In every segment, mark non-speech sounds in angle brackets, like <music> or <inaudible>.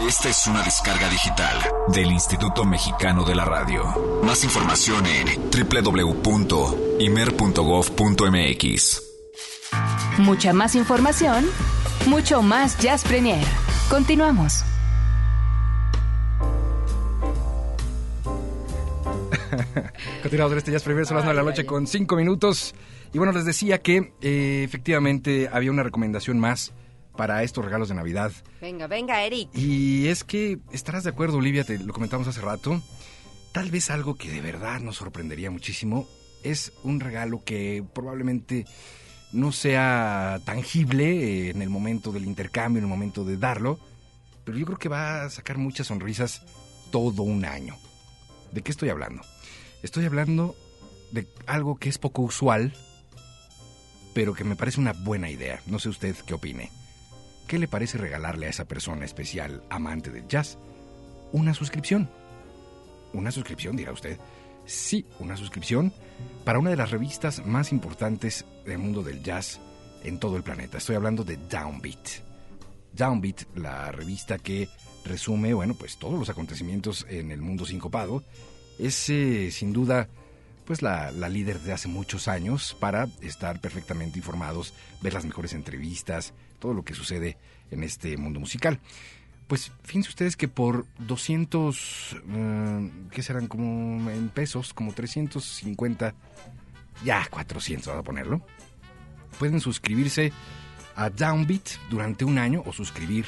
Esta es una descarga digital del Instituto Mexicano de la Radio. Más información en www.imer.gov.mx. Mucha más información, mucho más Jazz Premier. Continuamos. <laughs> Continuamos en este Jazz Premier, son las 9 de la noche con 5 minutos. Y bueno, les decía que eh, efectivamente había una recomendación más para estos regalos de Navidad. Venga, venga, Eric. Y es que estarás de acuerdo, Olivia, te lo comentamos hace rato. Tal vez algo que de verdad nos sorprendería muchísimo es un regalo que probablemente no sea tangible en el momento del intercambio, en el momento de darlo, pero yo creo que va a sacar muchas sonrisas todo un año. ¿De qué estoy hablando? Estoy hablando de algo que es poco usual, pero que me parece una buena idea. No sé usted qué opine. ¿Qué le parece regalarle a esa persona especial, amante del jazz, una suscripción? ¿Una suscripción, dirá usted? Sí, una suscripción para una de las revistas más importantes del mundo del jazz en todo el planeta. Estoy hablando de Downbeat. Downbeat, la revista que resume, bueno, pues todos los acontecimientos en el mundo sincopado, es eh, sin duda pues la, la, líder de hace muchos años para estar perfectamente informados, ver las mejores entrevistas, todo lo que sucede en este mundo musical. Pues fíjense ustedes que por 200, uh, ¿qué serán? Como en pesos, como 350, ya 400, vamos a ponerlo. Pueden suscribirse a Downbeat durante un año o suscribir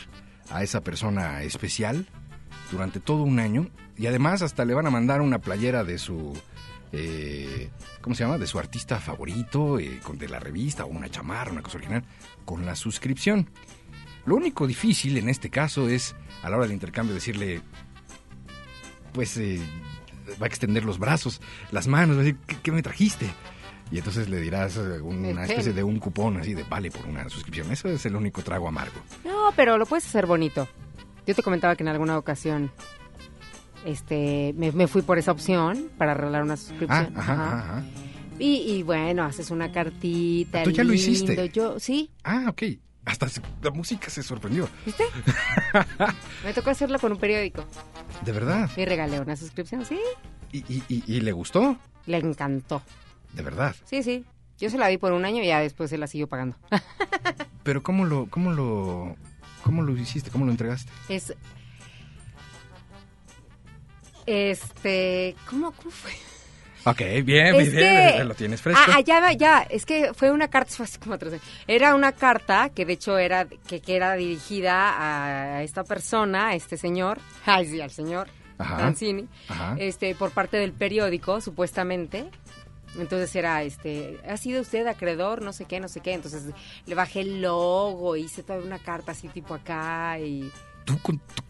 a esa persona especial durante todo un año. Y además hasta le van a mandar una playera de su... Eh, ¿Cómo se llama? De su artista favorito, eh, con de la revista o una chamarra, una cosa original, con la suscripción. Lo único difícil en este caso es a la hora del intercambio decirle, pues eh, va a extender los brazos, las manos, va a decir, ¿qué, qué me trajiste? Y entonces le dirás una especie de un cupón así de vale por una suscripción. Eso es el único trago amargo. No, pero lo puedes hacer bonito. Yo te comentaba que en alguna ocasión este me, me fui por esa opción para arreglar una suscripción. Ah, ajá, ajá. ajá. Y, y, bueno, haces una cartita. ¿Tú ya lindo. lo hiciste? Yo, sí. Ah, ok. Hasta se, la música se sorprendió. ¿Viste? <laughs> me tocó hacerlo con un periódico. ¿De verdad? Y regalé una suscripción, sí. ¿Y, y, y, y le gustó? Le encantó. ¿De verdad? Sí, sí. Yo se la di por un año y ya después se la siguió pagando. <laughs> Pero ¿cómo lo, cómo lo, cómo lo hiciste? ¿Cómo lo entregaste? Es... Este... ¿Cómo, cómo fue? Ok, bien, Es bien, que- lo tienes fresco. Ah, ah, ya, ya, es que fue una carta, <laughs> fue hace como tres. Era una carta que de hecho era, que, que era dirigida a esta persona, a este señor, <laughs> ay sí, al señor Ajá. Ajá. este, por parte del periódico, supuestamente. Entonces era, este, ¿ha sido usted acreedor? No sé qué, no sé qué. Entonces le bajé el logo, hice toda una carta así tipo acá y... ¿Tú con, tu-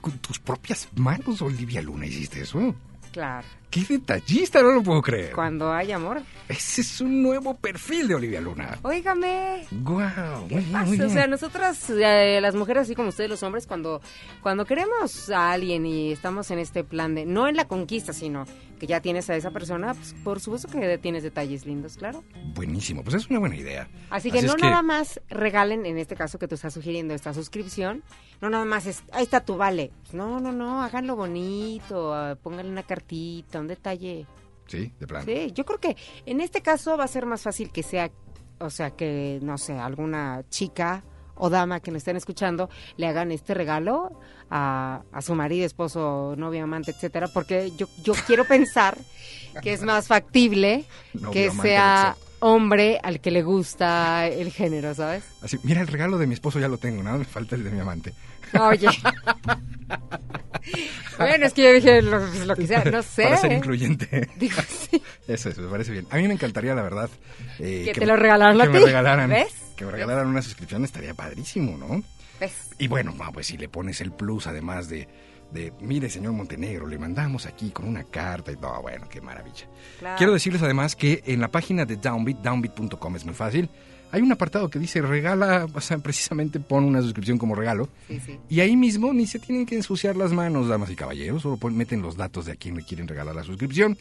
con tus propias manos, Olivia Luna, hiciste eso? Claro, ¡Qué detallista! No lo puedo creer. cuando hay amor. Ese es un nuevo perfil de Olivia Luna. Óigame, ¡Guau! ¿Qué muy bien, pasa? muy O sea, nosotras, eh, las mujeres, así como ustedes los hombres, cuando, cuando queremos a alguien y estamos en este plan de, no en la conquista, sino que ya tienes a esa persona, pues por supuesto que tienes detalles lindos, claro. Buenísimo, pues es una buena idea. Así que Así no que- nada más regalen, en este caso que tú estás sugiriendo esta suscripción, no nada más es, ahí está tu vale. No, no, no, háganlo bonito, ah, pónganle una cartita, un detalle. Sí, de plano. Sí, yo creo que en este caso va a ser más fácil que sea, o sea, que, no sé, alguna chica o dama que nos estén escuchando le hagan este regalo a, a su marido, esposo, novio, amante, etcétera, porque yo, yo quiero pensar que es más factible <laughs> que amante, sea hombre al que le gusta el género, ¿sabes? Así, mira, el regalo de mi esposo ya lo tengo, nada me falta el de mi amante. Oye. bueno, es que yo dije lo, pues, lo que sea, no sé. <laughs> Para ser incluyente. Digo, sí. Eso, eso, me parece bien. A mí me encantaría, la verdad. eh, Que te lo regalaran a que me ti. regalaran, ¿Ves? Que me regalaran una suscripción estaría padrísimo, ¿no? ¿Ves? Y bueno, ah, pues si le pones el plus, además de, de, mire, señor Montenegro, le mandamos aquí con una carta y no, bueno, qué maravilla. Claro. Quiero decirles además que en la página de Downbeat, downbeat.com es muy fácil, hay un apartado que dice regala, o sea, precisamente pon una suscripción como regalo. Sí, sí. Y ahí mismo ni se tienen que ensuciar las manos, damas y caballeros, solo pon- meten los datos de a quién le quieren regalar la suscripción,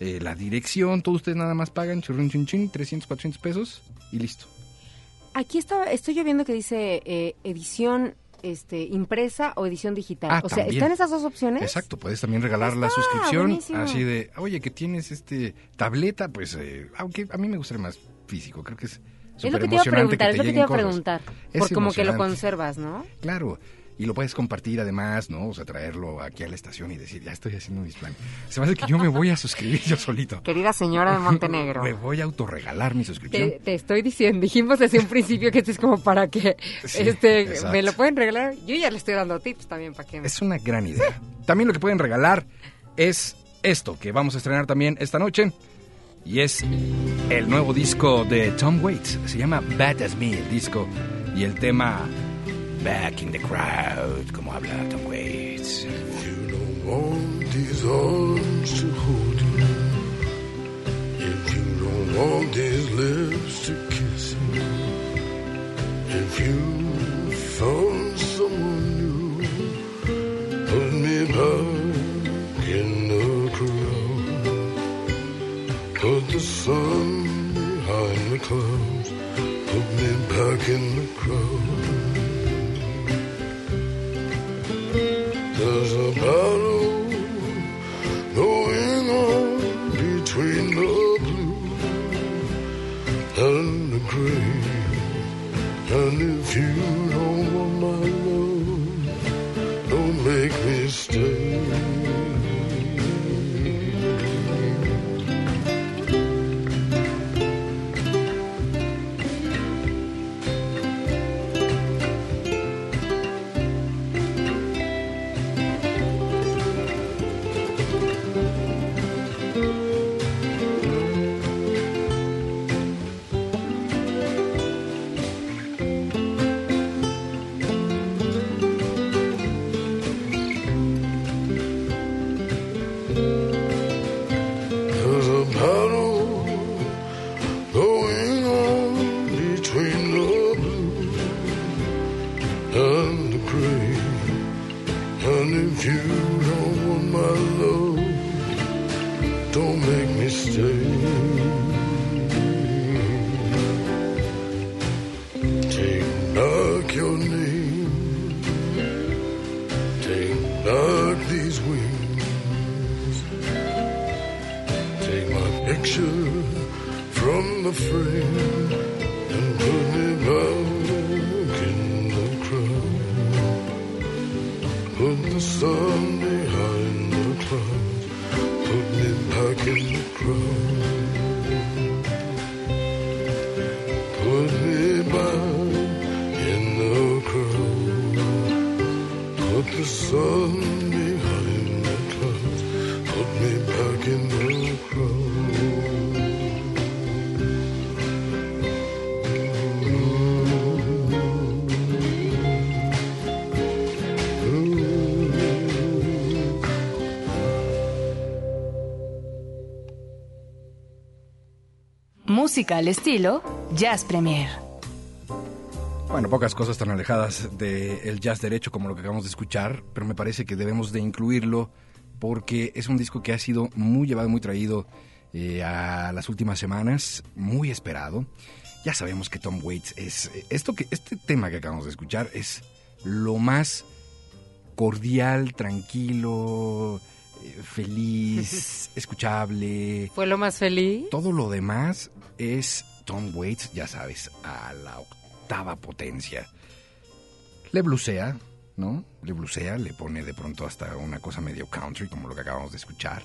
eh, la dirección, todos ustedes nada más pagan, churrin chin chin, 300, 400 pesos y listo. Aquí está, estoy yo viendo que dice eh, edición este impresa o edición digital. Ah, o sea, también. ¿están esas dos opciones? Exacto, puedes también regalar la suscripción buenísimo. así de, oye, que tienes este tableta, pues, eh, aunque a mí me gustaría más físico, creo que es Es lo que te iba a preguntar, es lo que te iba a preguntar. Es Por como que lo conservas, ¿no? Claro, y lo puedes compartir además, ¿no? O sea, traerlo aquí a la estación y decir, ya estoy haciendo mis planes. Se me hace que yo me voy a suscribir yo solito. Querida señora de Montenegro. <laughs> Me voy a autorregalar mi suscripción. Te, te estoy diciendo, dijimos desde un principio que esto es como para que Sí, este exacto. me lo pueden regalar. Yo ya le estoy dando tips también para que me... Es una gran idea. También lo que pueden regalar es esto que vamos a estrenar también esta noche. Y es el nuevo disco de Tom Waits. Se llama Bad As Me, el disco. Y el tema Back in the Crowd, como habla Tom Waits. You don't want these arms to hold you. If you don't want these lips to kiss you. If you found someone new, put me back sun behind the clouds. Put me back in the crowd. There's a battle going on between the blue and the gray. And if you And if you don't want my love, don't make me stay. Take back your name. Take back these wings. Take my picture from the frame Música al estilo Jazz Premier. Bueno, pocas cosas tan alejadas del jazz derecho como lo que acabamos de escuchar, pero me parece que debemos de incluirlo porque es un disco que ha sido muy llevado, muy traído eh, a las últimas semanas, muy esperado. Ya sabemos que Tom Waits es eh, esto que este tema que acabamos de escuchar es lo más cordial, tranquilo, eh, feliz, <laughs> escuchable. ¿Fue lo más feliz? Todo lo demás es Tom Waits, ya sabes, a la octava potencia. Le blusea, ¿no? Le blusea, le pone de pronto hasta una cosa medio country, como lo que acabamos de escuchar.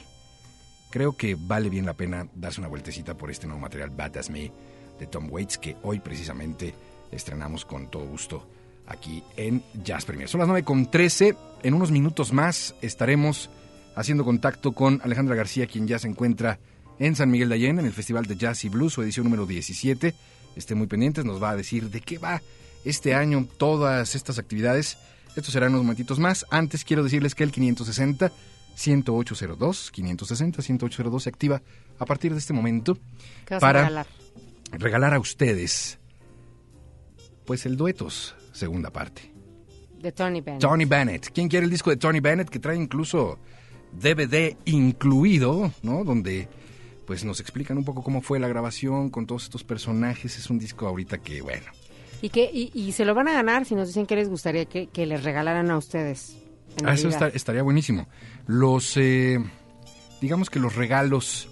Creo que vale bien la pena darse una vueltecita por este nuevo material Bad As Me de Tom Waits, que hoy precisamente estrenamos con todo gusto aquí en Jazz Premier. Son las 9 con 13. En unos minutos más estaremos haciendo contacto con Alejandra García, quien ya se encuentra en San Miguel de Allende, en el Festival de Jazz y Blues, su edición número 17. Estén muy pendientes, nos va a decir de qué va este año todas estas actividades. Esto será en unos momentitos más. Antes quiero decirles que el 560 1802, 560 1802 se activa a partir de este momento ¿Qué vas para regalar? regalar a ustedes pues el duetos, segunda parte. De Tony Bennett. Tony Bennett. ¿Quién quiere el disco de Tony Bennett que trae incluso DVD incluido, ¿no? Donde pues nos explican un poco cómo fue la grabación con todos estos personajes. Es un disco ahorita que, bueno, ¿Y, que, y, y se lo van a ganar si nos dicen que les gustaría que, que les regalaran a ustedes. Ah, eso está- estaría buenísimo. Los, eh, digamos que los regalos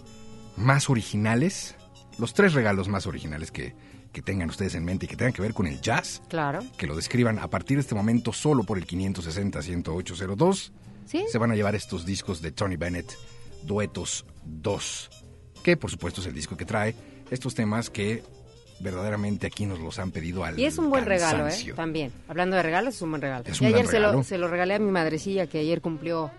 más originales, los tres regalos más originales que, que tengan ustedes en mente y que tengan que ver con el jazz, Claro. que lo describan a partir de este momento solo por el 560-10802, ¿Sí? se van a llevar estos discos de Tony Bennett, Duetos 2, que por supuesto es el disco que trae estos temas que verdaderamente aquí nos los han pedido al Y es un buen regalo, ¿eh? También. Hablando de regalos, es un buen regalo. Es y un gran ayer se lo, regalo. se lo regalé a mi madrecilla que ayer cumplió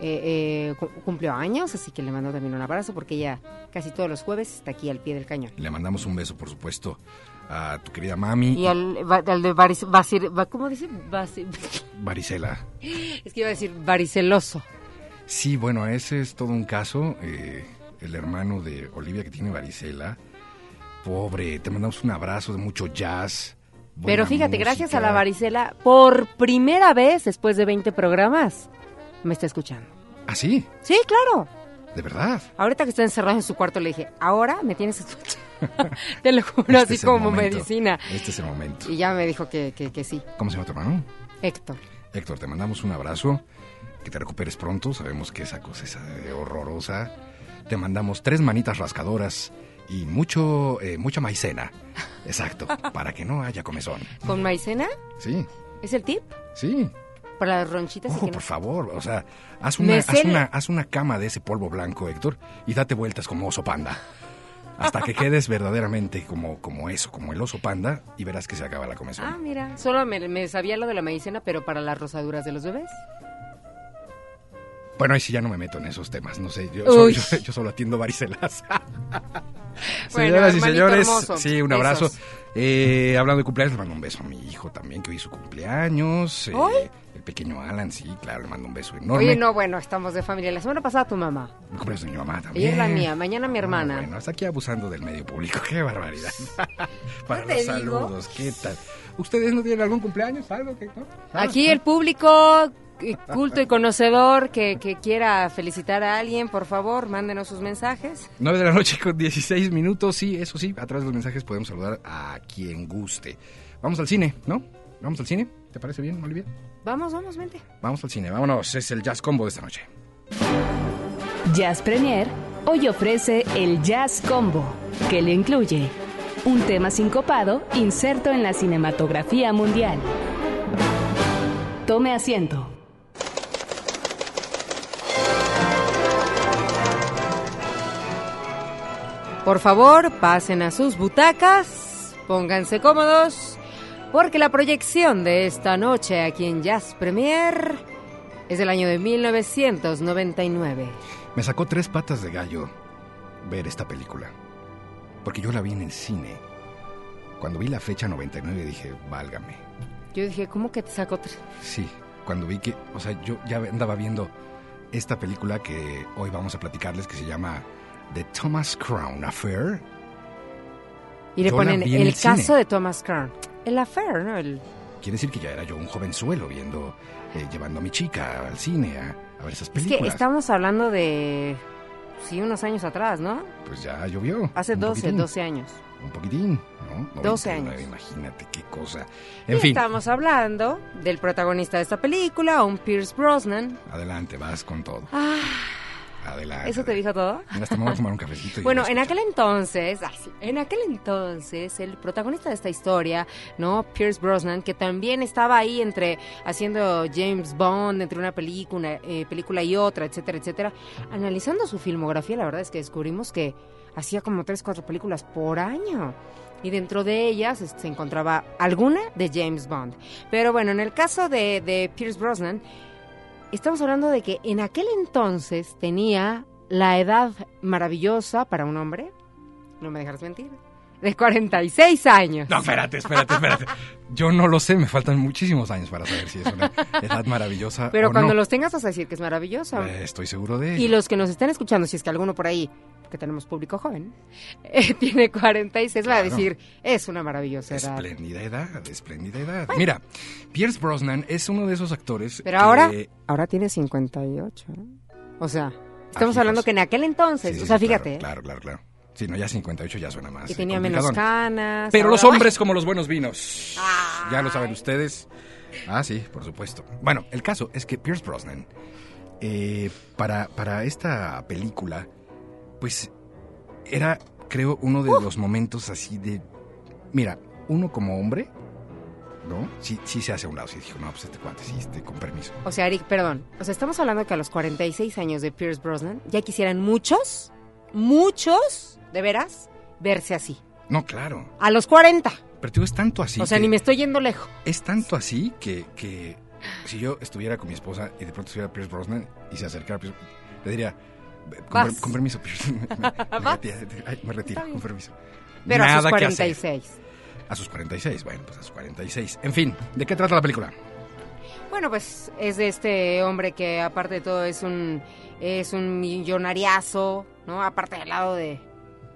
eh, eh, cu- cumplió años, así que le mando también un abrazo porque ella casi todos los jueves está aquí al pie del cañón. Le mandamos un beso, por supuesto, a tu querida mami, Y al, de Baris, Basir- ¿cómo dice? Varicela. <laughs> es que iba a decir variceloso. Sí, bueno, ese es todo un caso. eh, el hermano de Olivia que tiene varicela. Pobre, te mandamos un abrazo de mucho jazz. Pero fíjate, gracias a la varicela, por primera vez después de 20 programas, me está escuchando. ¿Ah, sí? Sí, claro. ¿De verdad? Ahorita que está encerrado en su cuarto le dije, ahora me tienes escuchando. <laughs> Te lo juro, Este así es el como momento. medicina. Este es el momento. Y ya me dijo que, que, que sí. ¿Cómo se llama tu hermano? Héctor. Héctor, te mandamos un abrazo. Que te recuperes pronto. Sabemos que esa cosa es eh, horrorosa. Te mandamos tres manitas rascadoras y mucho, eh, mucha maicena. Exacto, <laughs> para que no haya comezón. ¿Con maicena? Sí, ¿Es el tip? sí. Para las ronchitas y Ojo, no- por favor, o sea, haz una, haz, una, haz una cama de ese polvo blanco, Héctor, y date vueltas como oso panda. Hasta que quedes verdaderamente como, como eso, como el oso panda, y verás que se acaba la comezón. Ah, mira. Solo me, me sabía lo de la maicena, pero para las rosaduras de los bebés. Bueno, ahí sí ya no me meto en esos temas, no sé, yo, solo, yo, yo solo atiendo varicelas. <laughs> Bueno, Señoras y señores, hermoso, sí, un abrazo. Eh, hablando de cumpleaños, le mando un beso a mi hijo también, que hoy es su cumpleaños. eh, ¿Hoy? el pequeño Alan, sí, claro, le mando un beso enorme. Oye, no, bueno, estamos de familia. La semana pasada tu mamá. El cumpleaños de mi mamá también. Ayer la mía, mañana mi hermana. No, bueno, hasta aquí abusando del medio público. Qué barbaridad. <laughs> Para ¿No te los digo? saludos, ¿qué tal? ¿Ustedes no tienen algún cumpleaños? ¿Algo que no? Ah, Aquí el público culto y conocedor que, que quiera felicitar a alguien, por favor, mándenos sus mensajes. 9 de la noche con 16 minutos. Sí, eso sí, a través de los mensajes podemos saludar a quien guste. Vamos al cine, ¿no? ¿Vamos al cine? ¿Te parece bien, Olivia? Vamos, vamos, vente. Vamos al cine, vámonos. Es el Jazz Combo de esta noche. Jazz Premier hoy ofrece el Jazz Combo, que le incluye un tema sincopado inserto en la cinematografía mundial. Tome asiento. Por favor, pasen a sus butacas, pónganse cómodos, porque la proyección de esta noche aquí en Jazz Premier es del año de 1999. Me sacó tres patas de gallo ver esta película. Porque yo la vi en el cine. Cuando vi la fecha 99 dije, válgame. Yo dije, ¿cómo que te sacó tres? Sí, cuando vi que, o sea, yo ya andaba viendo esta película que hoy vamos a platicarles que se llama The Thomas Crown Affair. Y le Yo ponen el, el caso de Thomas Crown. El affair, ¿no? El... Quiere decir que ya era yo un jovenzuelo viendo, eh, llevando a mi chica al cine a, a ver esas Es que películas. estamos hablando de, sí, unos años atrás, ¿no? Pues ya llovió. Hace un 12, poquitín, 12 años. Un poquitín, ¿no? 12 99, años. Imagínate qué cosa. Y En fin, estamos hablando del protagonista de esta película, un Pierce Brosnan. adelante, vas con todo. Ah, Adelante. ¿eso te dijo todo? Mira, hasta me voy a tomar un cafecito. Bueno, en aquel entonces, sí, en aquel entonces, el protagonista de esta historia, ¿no? Pierce Brosnan, que también estaba ahí entre haciendo James Bond, entre una película, eh, película y otra, etcétera, etcétera. Analizando su filmografía, la verdad es que descubrimos que hacía como tres, cuatro películas por año. Y dentro de ellas este, se encontraba alguna de James Bond. Pero bueno, en el caso de, de Pierce Brosnan, estamos hablando de que en aquel entonces tenía la edad maravillosa para un hombre, no me dejarás mentir, de 46 años. No, espérate, espérate, espérate. Yo no lo sé, me faltan muchísimos años para saber si es una edad maravillosa Pero o cuando no. los tengas vas a decir que es maravillosa. Eh, estoy seguro de Y ello. los que nos están escuchando, si es que alguno por ahí, que tenemos público joven, <laughs> eh, tiene 46, va a Claro. decir, es una maravillosa edad. Espléndida edad, espléndida edad. Mira, Pierce Brosnan es uno de esos actores Pero que- ahora, ahora tiene 58. ¿no? O sea, estamos hablando que en aquel entonces, Sí, sí, o sea, sí, fíjate, Claro, claro, claro. claro. Sí, no, ya 58 ya suena más. Y eh, tenía menos canas. Pero ahora- los hombres como los buenos vinos. Ay. Ya lo saben ustedes. Ah, sí, por supuesto. Bueno, el caso es que Pierce Brosnan, eh, para, para esta película, pues era, creo, uno de los momentos así de... Mira, uno como hombre, ¿no? Sí, sí se hace a un lado. Sí dijo, no, pues este cuate, sí, este, con permiso. O sea, Eric, perdón. O sea, estamos hablando que a los 46 años de Pierce Brosnan ya quisieran muchos, muchos, de veras, verse así. No, claro. A los 40. Pero tú es tanto así. o sea, que- ni me estoy yendo lejos. Es tanto así que, que si yo estuviera con mi esposa y de pronto estuviera Pierce Brosnan y se acercara a Pierce, le diría, con, per- con permiso, Pierce. <laughs> Me, me- <laughs> me retiro, con permiso. Pero a sus Nada que hacer. 46. A sus 46, bueno, pues a sus 46. En fin, ¿de qué trata la película? Bueno, pues es de este hombre que aparte de todo es un es un millonariazo, ¿no? Aparte del lado de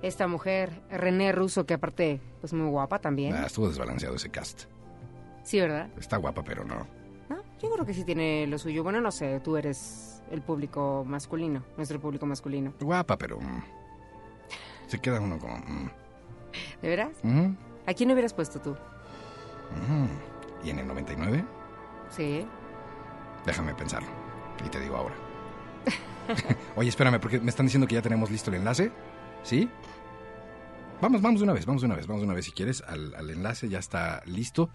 esta mujer, René Russo, que aparte pues muy guapa también. Ah, estuvo desbalanceado ese cast. Sí, ¿verdad? Está guapa, pero no. No, yo creo que sí tiene lo suyo. Bueno, no sé, tú eres el público masculino, nuestro público masculino. Guapa, pero... mm, se queda uno como... mm, ¿De veras? ¿A quién hubieras puesto tú? ¿Y en el 99? Sí. Déjame pensarlo. Y te digo ahora. <laughs> Oye, espérame, porque me están diciendo que ya tenemos listo el enlace. ¿Sí? Vamos, vamos de una vez, vamos de una vez, vamos de una vez si quieres. Al, al enlace ya está listo.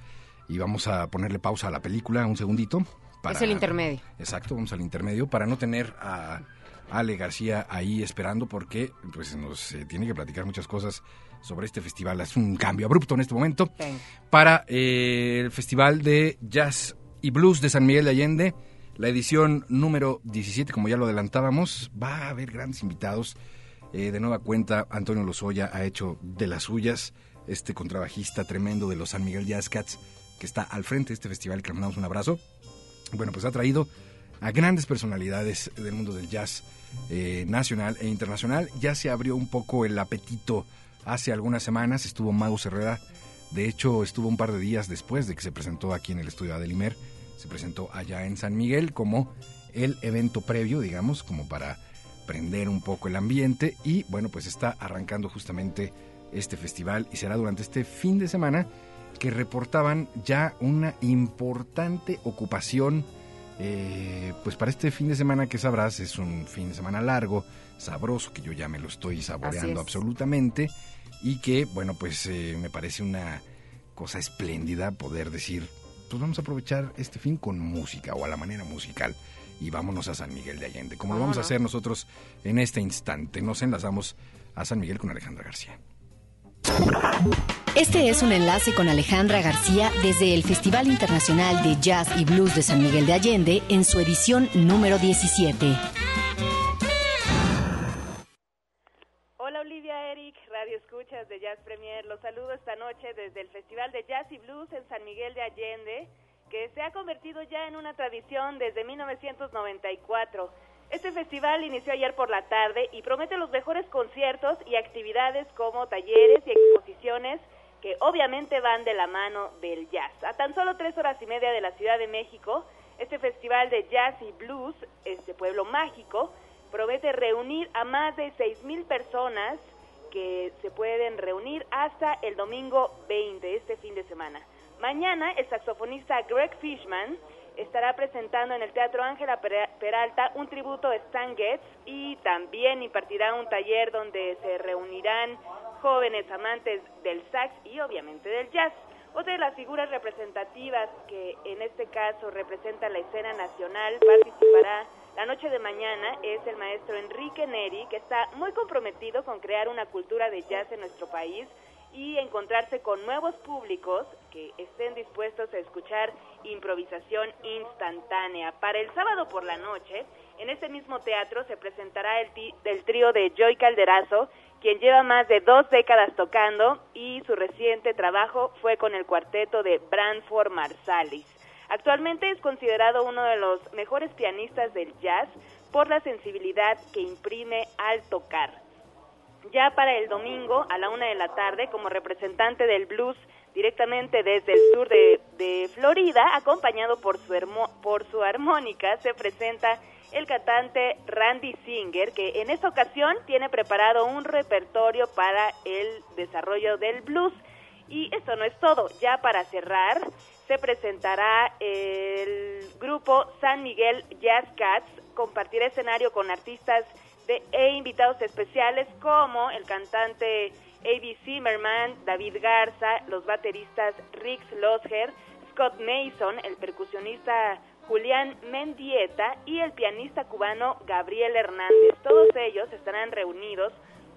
Y vamos a ponerle pausa a la película un segundito. para- Es el intermedio. Exacto, vamos al intermedio para no tener a Ale García ahí esperando porque pues nos eh, tiene que platicar muchas cosas sobre este festival. Es un cambio abrupto en este momento para eh, el Festival de Jazz y Blues de San Miguel de Allende. La edición número 17, como ya lo adelantábamos, va a haber grandes invitados. Eh, de nueva cuenta, Antonio Lozoya ha hecho de las suyas, este contrabajista tremendo de los San Miguel Jazz Cats, que está al frente de este festival, que le mandamos un abrazo. Bueno, pues ha traído a grandes personalidades del mundo del jazz eh, nacional e internacional. Ya se abrió un poco el apetito hace algunas semanas, estuvo Mago Herrera, de hecho estuvo un par de días después de que se presentó aquí en el estudio Adelimer, se presentó allá en San Miguel como el evento previo, digamos, como para prender un poco el ambiente y bueno, pues está arrancando justamente este festival y será durante este fin de semana que reportaban ya una importante ocupación eh, pues para este fin de semana que sabrás es un fin de semana largo, sabroso, que yo ya me lo estoy saboreando es. absolutamente y que bueno pues eh, me parece una cosa espléndida poder decir pues vamos a aprovechar este fin con música o a la manera musical y vámonos a San Miguel de Allende, como lo ¿Cómo vamos a hacer nosotros en este instante. Nos enlazamos a San Miguel con Alejandra García. Este es un enlace con Alejandra García desde el Festival Internacional de Jazz y Blues de San Miguel de Allende en su edición número 17. Hola Olivia Eric, Radio Escuchas de Jazz Premier. Los saludo esta noche desde el Festival de Jazz y Blues en San Miguel de Allende, que se ha convertido ya en una tradición desde 1994. Este festival inició ayer por la tarde y promete los mejores conciertos y actividades como talleres y exposiciones que obviamente van de la mano del jazz. A tan solo tres horas y media de la Ciudad de México, este festival de jazz y blues, este pueblo mágico, promete reunir a más de seis mil personas que se pueden reunir hasta el domingo 20, este fin de semana. Mañana el saxofonista Greg Fishman estará presentando en el Teatro Ángela Pera- Peralta un tributo a Stan Getz y también impartirá un taller donde se reunirán jóvenes amantes del sax y obviamente del jazz. Otra de las figuras representativas que en este caso representa la escena nacional participará la noche de mañana es el maestro Enrique Neri, que está muy comprometido con crear una cultura de jazz en nuestro país y encontrarse con nuevos públicos que estén dispuestos a escuchar improvisación instantánea. Para el sábado por la noche, en este mismo teatro se presentará el, el trío de Joy Calderazo, quien lleva más de dos décadas tocando y su reciente trabajo fue con el cuarteto de Branford Marsalis. Actualmente es considerado uno de los mejores pianistas del jazz por la sensibilidad que imprime al tocar. Ya para el domingo a la una de la tarde, como representante del blues directamente desde el sur de, Florida, acompañado por su, hermo- por su armónica, se presenta el cantante Randy Singer, que en esta ocasión tiene preparado un repertorio para el desarrollo del blues. Y esto no es todo, ya para cerrar se presentará el grupo San Miguel Jazz Cats, compartirá escenario con artistas e invitados especiales como el cantante A.B. Zimmerman, David Garza, los bateristas Rix Losger, Scott Mason, el percusionista Julián Mendieta y el pianista cubano Gabriel Hernández. Todos ellos estarán reunidos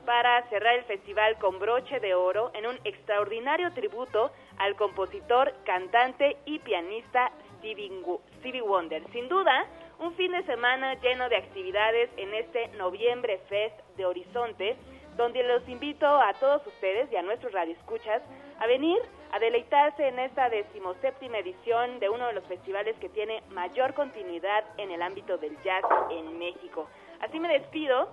para cerrar el festival con broche de oro en un extraordinario tributo al compositor, cantante y pianista Stevie Wonder. Sin duda, un fin de semana lleno de actividades en este Noviembre Fest de Horizonte, donde los invito a todos ustedes y a nuestros radioescuchas a venir a deleitarse en esta decimoséptima edición de uno de los festivales que tiene mayor continuidad en el ámbito del jazz en México. Así me despido,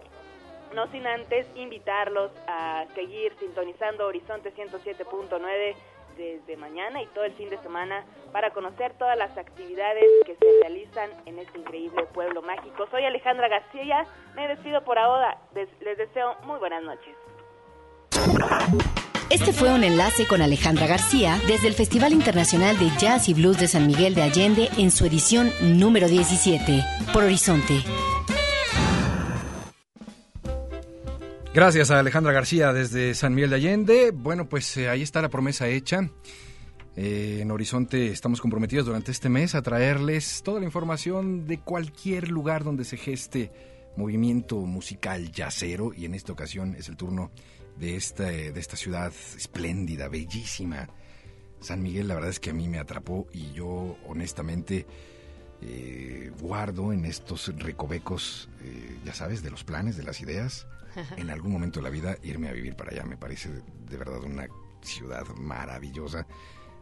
no sin antes invitarlos a seguir sintonizando Horizonte 107.9 desde mañana y todo el fin de semana para conocer todas las actividades que se realizan en este increíble pueblo mágico. Soy Alejandra García, me despido por ahora, les deseo muy buenas noches. Este fue un enlace con Alejandra García desde el Festival Internacional de Jazz y Blues de San Miguel de Allende en su edición número 17, por Horizonte. Gracias a Alejandra García desde San Miguel de Allende. Bueno, pues eh, ahí está la promesa hecha. Eh, en Horizonte estamos comprometidos durante este mes a traerles toda la información de cualquier lugar donde se geste movimiento musical yacero y en esta ocasión es el turno de esta, de esta ciudad espléndida, bellísima. San Miguel la verdad es que a mí me atrapó y yo honestamente eh, guardo en estos recovecos, ya sabes, de los planes, de las ideas, en algún momento de la vida irme a vivir para allá. Me parece de verdad una ciudad maravillosa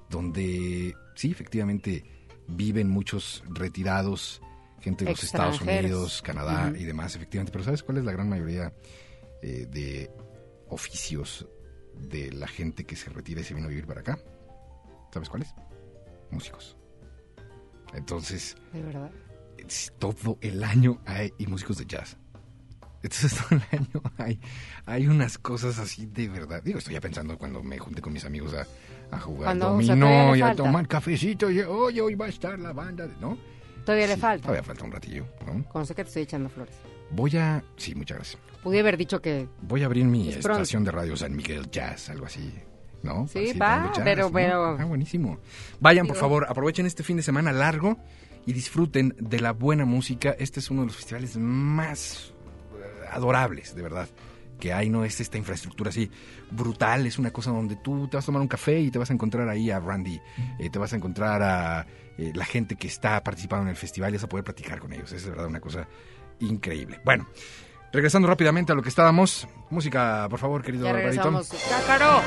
donde sí, efectivamente viven muchos retirados, gente de los Estados Unidos, Canadá y demás, efectivamente. Pero ¿sabes cuál es la gran mayoría eh, de oficios de la gente que se retira y se vino a vivir para acá? ¿Sabes cuáles? Músicos. Entonces, ¿De verdad? todo el año hay y músicos de jazz. Entonces <laughs> todo el año hay, hay unas cosas así de verdad. Digo, estoy ya pensando cuando me junte con mis amigos a, a jugar Cuando, dominó y a tomar cafecito. Y, oye, hoy va a estar la banda, de-", ¿no? Todavía le falta. Todavía falta un ratillo, ¿no? Como sé que te estoy echando flores. Voy a... Sí, muchas gracias. Pude haber dicho que Voy a abrir mi Es estación de radio San Miguel Jazz, algo así. ¿No? Sí, Así, va, jazz, pero- ¿no? pero- Ah, buenísimo. Vayan, por favor, aprovechen este fin de semana largo y disfruten de la buena música. Este es uno de los festivales más adorables, de verdad, que hay, ¿no? Es esta infraestructura así brutal, es una cosa donde tú te vas a tomar un café y te vas a encontrar ahí a Randy, eh, te vas a encontrar a eh, la gente que está participando en el festival y vas a poder platicar con ellos. Es de verdad una cosa increíble. Bueno, regresando rápidamente a lo que estábamos, música, por favor, querido regresamos. ¡Cácaro!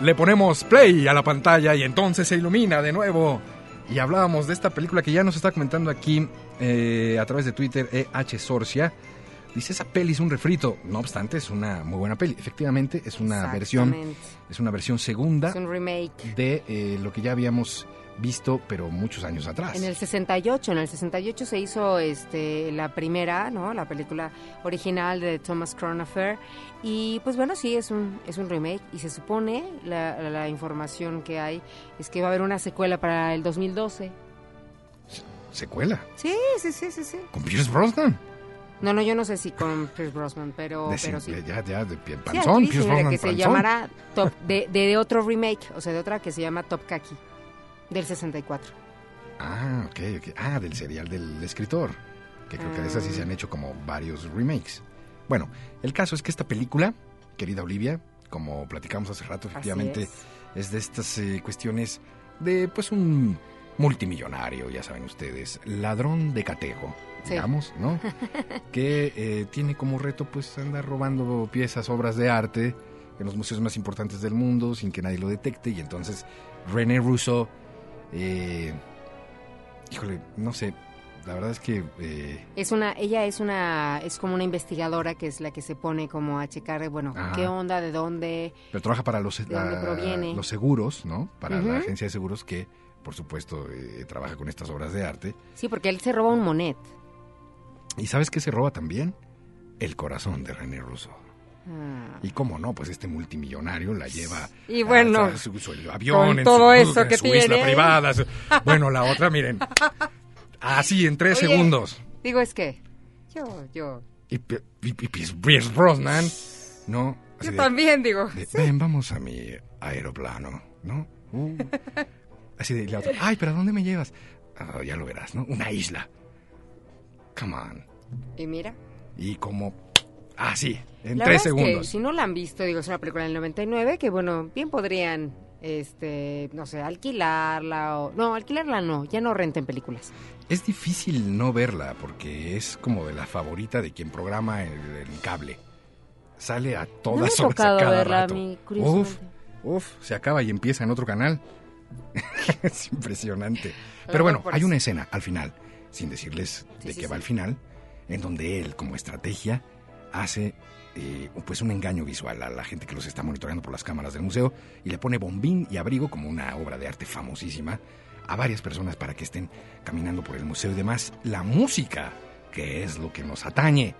Le ponemos play a la pantalla y entonces se ilumina de nuevo. Y hablábamos de esta película que ya nos está comentando aquí eh, a través de Twitter, EH Sorcia. Dice, esa peli es un refrito. No obstante, es una muy buena peli. Efectivamente, es una versión, es una versión segunda Es un remake. de eh, lo que ya habíamos visto, pero muchos años atrás. En el 68, en el 68 se hizo este la primera, ¿no? La película original de Thomas Cronafer y pues bueno, sí es un es un remake y se supone la, la información que hay es que va a haber una secuela para el 2012. Secuela, Sí, sí, sí, sí, sí. con Pierce Brosnan. No, no, yo no sé si con Pierce Brosnan, pero De- pero sí. Ya, ya, de pie Sí, panzón, dice, Pierce Brosnan que se panzón. llamará Top de, de otro remake, o sea, de otra que se llama Top Kaki del 64. Ah, ok, ok. Ah, del serial del escritor. Que creo que de esas sí Ah. se han hecho como varios remakes. Bueno, el caso es que esta película, querida Olivia, como platicamos hace rato, efectivamente, es. es. de estas eh, cuestiones de, pues, un multimillonario, ya saben ustedes, ladrón de catejo, Sí. digamos, ¿no? <laughs> que eh, tiene como reto, pues, andar robando piezas, obras de arte en los museos más importantes del mundo sin que nadie lo detecte. Y entonces René Russo, eh, híjole, no sé, la verdad es que eh, Es una, ella es una, es como una investigadora que es la que se pone como a checar, bueno, Ajá. qué onda, de dónde, pero trabaja para los, ¿De dónde la- proviene? los seguros, ¿no? Para la agencia de seguros que por supuesto, eh, trabaja con estas obras de arte. Sí, porque él se roba un monet. ¿Y sabes qué se roba también? El corazón de René Russo. Ah. Y cómo no, pues este multimillonario la lleva Y bueno, a su, su avión, con en todo su, eso en que su isla tiene. privada. su- <laughs> Bueno, la otra, miren, así en tres Oye, segundos. Digo, es que yo, yo, Y, y, y Pierce Brosnan, ¿no? Así yo de- también digo. de, Ven, vamos a mi aeroplano, ¿no? Uh. <laughs> Así de la otra, ay, pero ¿a dónde me llevas? "Ah, ya lo verás, ¿no? Una isla. Come on. Y mira. Y como, así, en La tres verdad es que segundos. si no la han visto, digo, es una película del 99 que, bueno, bien podrían, este, no sé, alquilarla o... No, alquilarla no, ya no renten películas. Es difícil no verla porque es como de la favorita de quien programa el, el cable. Sale a todas me ha <laughs> horas a cada verla a rato. mí, uf, uf, se acaba y empieza en otro canal. <laughs> es impresionante. Pero bueno, hay una escena al final, sin decirles Sí, de sí, qué va sí. al final, en donde él, como estrategia, hace eh, pues un engaño visual a la gente que los está monitoreando por las cámaras del museo y le pone bombín y abrigo como una obra de arte famosísima a varias personas para que estén caminando por el museo y demás. La música, que es lo que nos atañe,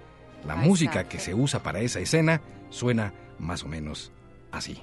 la música que se usa para esa escena suena más o menos así.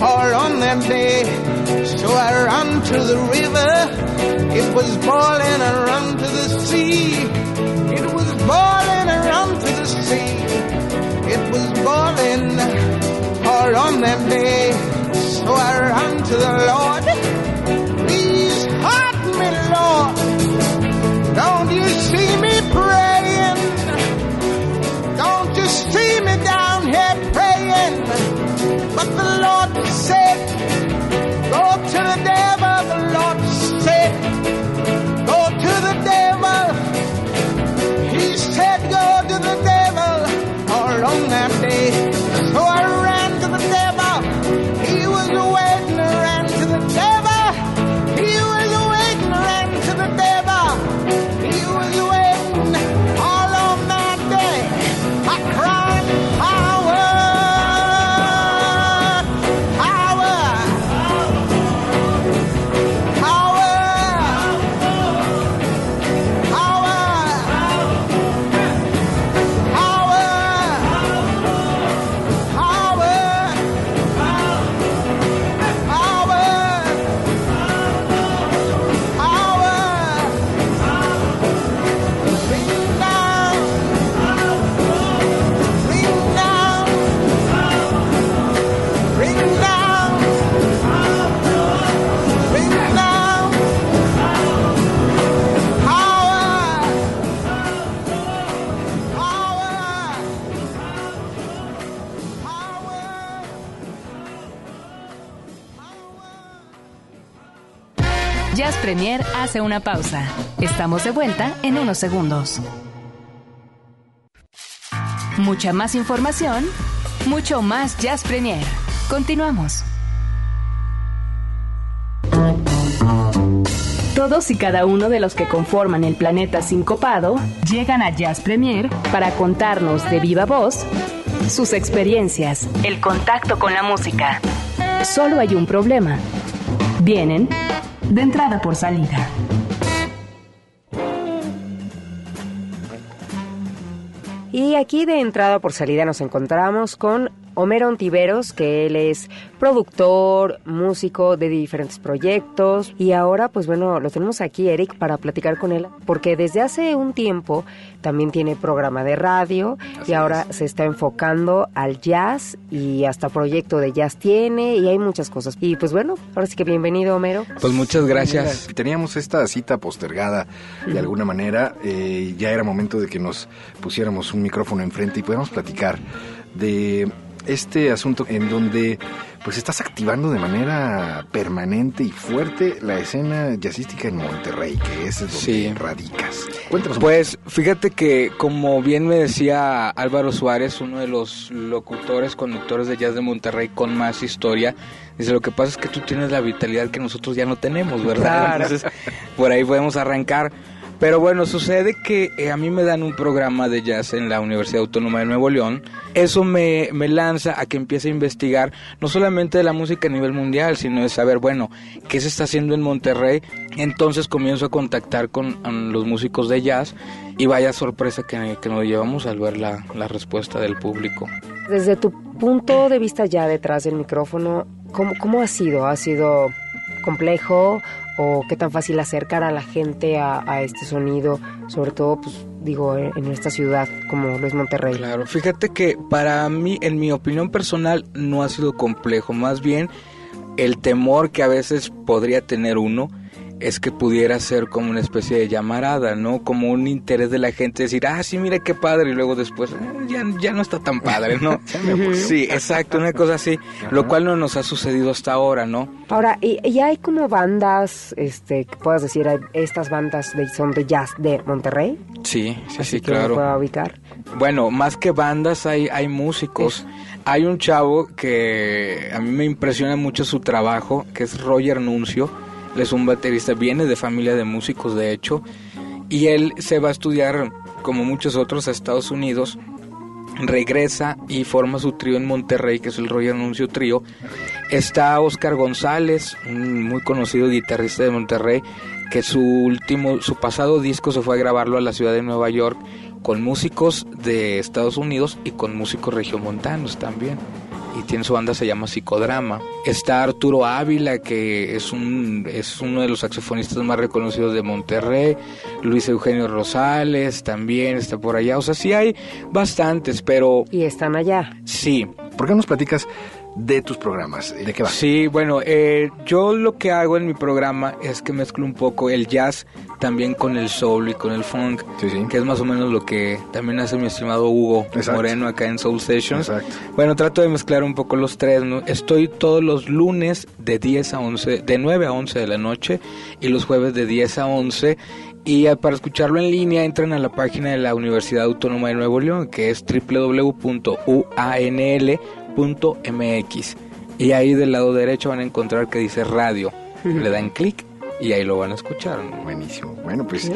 all on that day. So I ran to the river. It was boiling run to the sea. It was boiling run to the sea. It was boiling all on that day. So I ran to the Lord. Premier hace una pausa. Estamos de vuelta en unos segundos. Mucha más información, mucho más Jazz Premier. Continuamos. Todos y cada uno de los que conforman el planeta sincopado llegan a Jazz Premier para contarnos de viva voz sus experiencias, el contacto con la música. Solo hay un problema. Vienen de entrada por salida. Y aquí de entrada por salida nos encontramos con Homero Ontiveros, que él es productor, músico de diferentes proyectos y ahora pues bueno, lo tenemos aquí Eric para platicar con él porque desde hace un tiempo también tiene programa de radio y ahora se está enfocando al jazz y hasta proyecto de jazz tiene y hay muchas cosas. Y pues bueno, ahora sí que bienvenido Homero. Pues muchas gracias. Teníamos esta cita postergada de alguna manera, eh, ya era momento de que nos pusiéramos un micrófono enfrente y pudiéramos platicar de este asunto en donde pues estás activando de manera permanente y fuerte la escena jazzística en Monterrey, que es donde Sí. radicas. Cuéntanos Pues fíjate que como bien me decía Álvaro Suárez, uno de los locutores, conductores de jazz de Monterrey con más historia, dice lo que pasa es que tú tienes la vitalidad que nosotros ya no tenemos, ¿verdad? Claro. Entonces por ahí podemos arrancar. Pero bueno, sucede que eh, a mí me dan un programa de jazz en la Universidad Autónoma de Nuevo León. Eso me, me lanza a que empiece a investigar no solamente de la música a nivel mundial, sino de saber, bueno, qué se está haciendo en Monterrey. Entonces comienzo a contactar con los músicos de jazz y vaya sorpresa que, que nos llevamos al ver la, la respuesta del público. Desde tu punto de vista ya detrás del micrófono, ¿cómo, cómo ha sido? ¿Ha sido complejo o qué tan fácil acercar a la gente a, este sonido? Sobre todo, pues digo, en en esta ciudad como lo es Monterrey. Claro, fíjate que para mí, en mi opinión personal, no ha sido complejo. Más bien, el temor que a veces podría tener uno es que pudiera ser como una especie de llamarada, ¿no? Como un interés de la gente decir, ah, sí, mira qué padre, y luego después, "Eh, ya, ya no está tan padre, ¿no? <laughs> sí, exacto, una cosa así, lo cual no nos ha sucedido hasta ahora, ¿no? Ahora, ¿y, y hay como bandas, este, que puedas decir, hay- estas bandas de, son de jazz de Monterrey? Sí, sí, Así sí, que claro. pueda ubicar. Bueno, más que bandas hay, hay músicos. Hay un chavo que a mí me impresiona mucho su trabajo, que es Roger Nuncio. Es un baterista, viene de familia de músicos, de hecho. Y él se va a estudiar, como muchos otros, a Estados Unidos. Regresa y forma su trío en Monterrey, que es el Roger Nuncio Trío. Está Oscar González, un muy conocido guitarrista de Monterrey, que su último, su pasado disco se fue a grabarlo a la ciudad de Nueva York con músicos de Estados Unidos y con músicos regiomontanos también. Y tiene su banda, se llama Psicodrama. Está Arturo Ávila, que es, un, es uno de los saxofonistas más reconocidos de Monterrey. Luis Eugenio Rosales también está por allá. O sea, sí hay bastantes, pero Y están allá. sí, ¿Por qué nos platicas de tus programas? ¿De qué va? Sí, bueno, eh, yo lo que hago en mi programa es que mezclo un poco el jazz también con el soul y con el funk, Sí, sí. que es más o menos lo que también hace mi estimado Hugo Exacto. Moreno acá en Soul Sessions. Exacto. Bueno, trato de mezclar un poco los tres, ¿no? Estoy todos los lunes de 10 a 11, de 9 a 11 de la noche y los jueves de 10 a 11 y para escucharlo en línea entran a la página de la Universidad Autónoma de Nuevo León, que es www.uanl.mx. Y ahí del lado derecho van a encontrar que dice radio. Le dan clic y ahí lo van a escuchar. Buenísimo. Bueno, pues,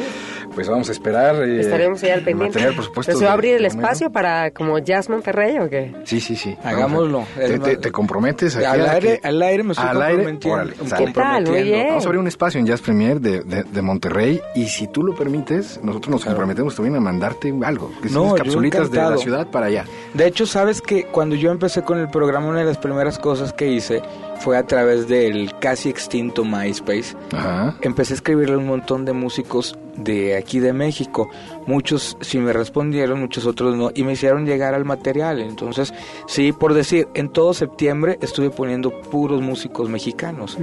pues vamos a esperar. eh, Estaremos ahí al pendiente. por supuesto, ¿Se va a abrir el espacio para como Jazz Monterrey o qué? Sí, sí, sí. Hagámoslo. ¿Te, te- te comprometes? aquí Al a aire, que- al aire me estoy Al aire, órale, sale. ¿Qué tal? Muy bien. Vamos a abrir un espacio en Jazz Premier de, de- de Monterrey y si tú lo permites, nosotros nos comprometemos también a mandarte algo. Que son No, capsulitas de la ciudad para allá. De hecho, sabes que cuando yo empecé con el programa, una de las primeras cosas que hice fue a través del casi extinto MySpace. Ajá. Empecé a escribirle a un montón de músicos de aquí de México. Muchos sí me respondieron, muchos otros no, y me hicieron llegar al material. Entonces, sí, por decir, en todo septiembre estuve poniendo puros músicos mexicanos.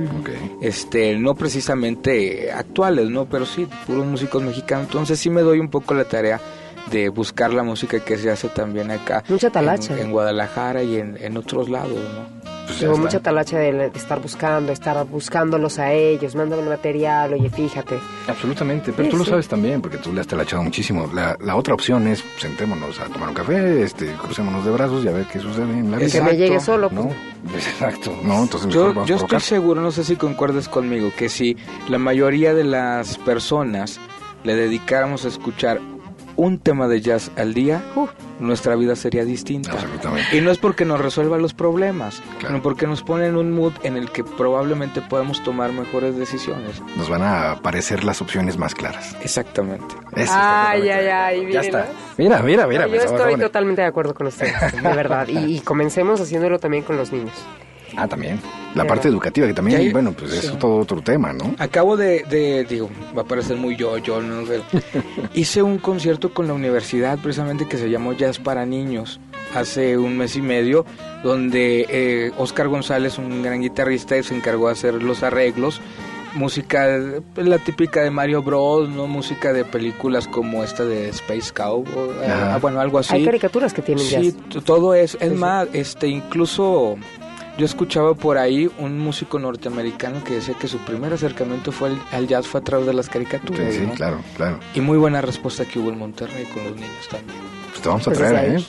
Este, no precisamente actuales, ¿no? Pero sí, puros músicos mexicanos. Entonces sí me doy un poco la tarea de buscar la música que se hace también acá. Mucha talacha. En, en Guadalajara y en, en otros lados, ¿no? Pues Tengo mucha talacha de, de estar buscando, estar buscándolos a ellos, mándame el material, oye, fíjate. Absolutamente, pero Sí, tú lo sabes también, porque tú le has talachado muchísimo. La, la otra opción es sentémonos a tomar un café, este, crucémonos de brazos y a ver qué sucede en la vida. Que me llegue solo, pues. ¿No? <laughs> Exacto, ¿no? Entonces Yo, yo estoy seguro, no sé si concuerdes conmigo, que si la mayoría de las personas le dedicáramos a escuchar un tema de jazz al día, nuestra vida sería distinta. Absolutamente. Y no es porque nos resuelva los problemas, Claro. sino porque nos pone en un mood en el que probablemente podemos tomar mejores decisiones. Nos van a aparecer las opciones más claras. Exactamente. Eso, Ay, ay, ay, Ya está. Mira, mira, mira. Yo estoy totalmente de acuerdo con ustedes, de verdad. Y, y comencemos haciéndolo también con los niños. Ah, también. La parte educativa, que también, hay- bueno, pues sí. es todo otro tema, ¿no? Acabo de, de- digo, va a parecer muy yo, yo, no sé. <laughs> Hice un concierto con la universidad precisamente que se llamó Jazz para Niños hace un mes y medio, donde eh, Oscar González, un gran guitarrista, se encargó de hacer los arreglos. Música, eh, la típica de Mario Bros, ¿no? Música de películas como esta de Space Cow, eh, Ajá. bueno, algo así. Hay caricaturas que tienen Sí, jazz. todo es. Es Sí, sí. más, este, incluso yo escuchaba por ahí un músico norteamericano que decía que su primer acercamiento fue al, al jazz fue a través de las caricaturas. Sí, sí, ¿no? claro, claro. Y muy buena respuesta que hubo en Monterrey con los niños también. Pues te vamos a traer, ¿eh? ahí.